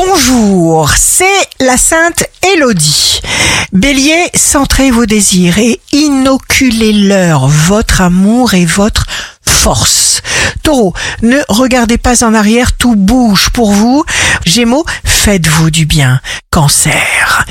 Bonjour, c'est la Sainte Élodie. Bélier, centrez vos désirs et inoculez-leur votre amour et votre force. Taureau, ne regardez pas en arrière, tout bouge pour vous. Gémeaux, faites-vous du bien. Cancer,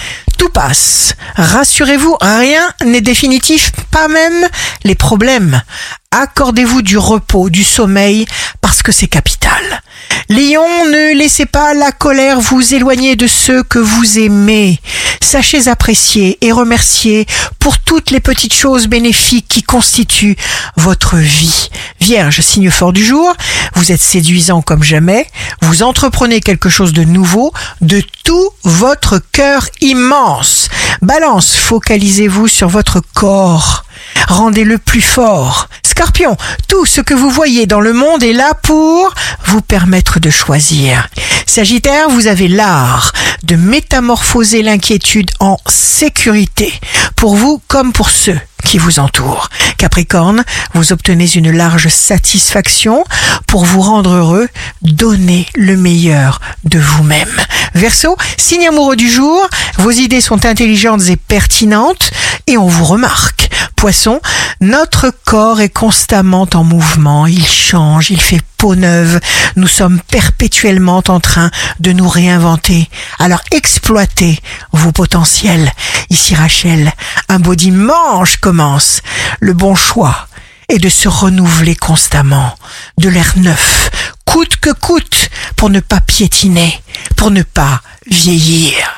Rassurez-vous, rien n'est définitif, pas même les problèmes. Accordez-vous du repos, du sommeil, parce que c'est capital. Lion, ne laissez pas la colère vous éloigner de ceux que vous aimez. Sachez apprécier et remercier pour toutes les petites choses bénéfiques qui constituent votre vie. Vierge, signe fort du jour, vous êtes séduisant comme jamais, vous entreprenez quelque chose de nouveau, de tout votre cœur immense. Balance, focalisez-vous sur votre corps. Rendez-le plus fort. Scorpion, tout ce que vous voyez dans le monde est là pour vous permettre de choisir. Sagittaire, vous avez l'art de métamorphoser l'inquiétude en sécurité, pour vous comme pour ceux qui vous entourent. Capricorne, vous obtenez une large satisfaction pour vous rendre heureux, donnez le meilleur de vous-même. Verseau, signe amoureux du jour, vos idées sont intelligentes et pertinentes et on vous remarque. Poisson, notre corps est constamment en mouvement, il change, il fait peau neuve, nous sommes perpétuellement en train de nous réinventer. Alors exploitez vos potentiels. Ici Rachel, un beau dimanche commence. Le bon choix est de se renouveler constamment, de l'air neuf, coûte que coûte, pour ne pas piétiner, pour ne pas vieillir.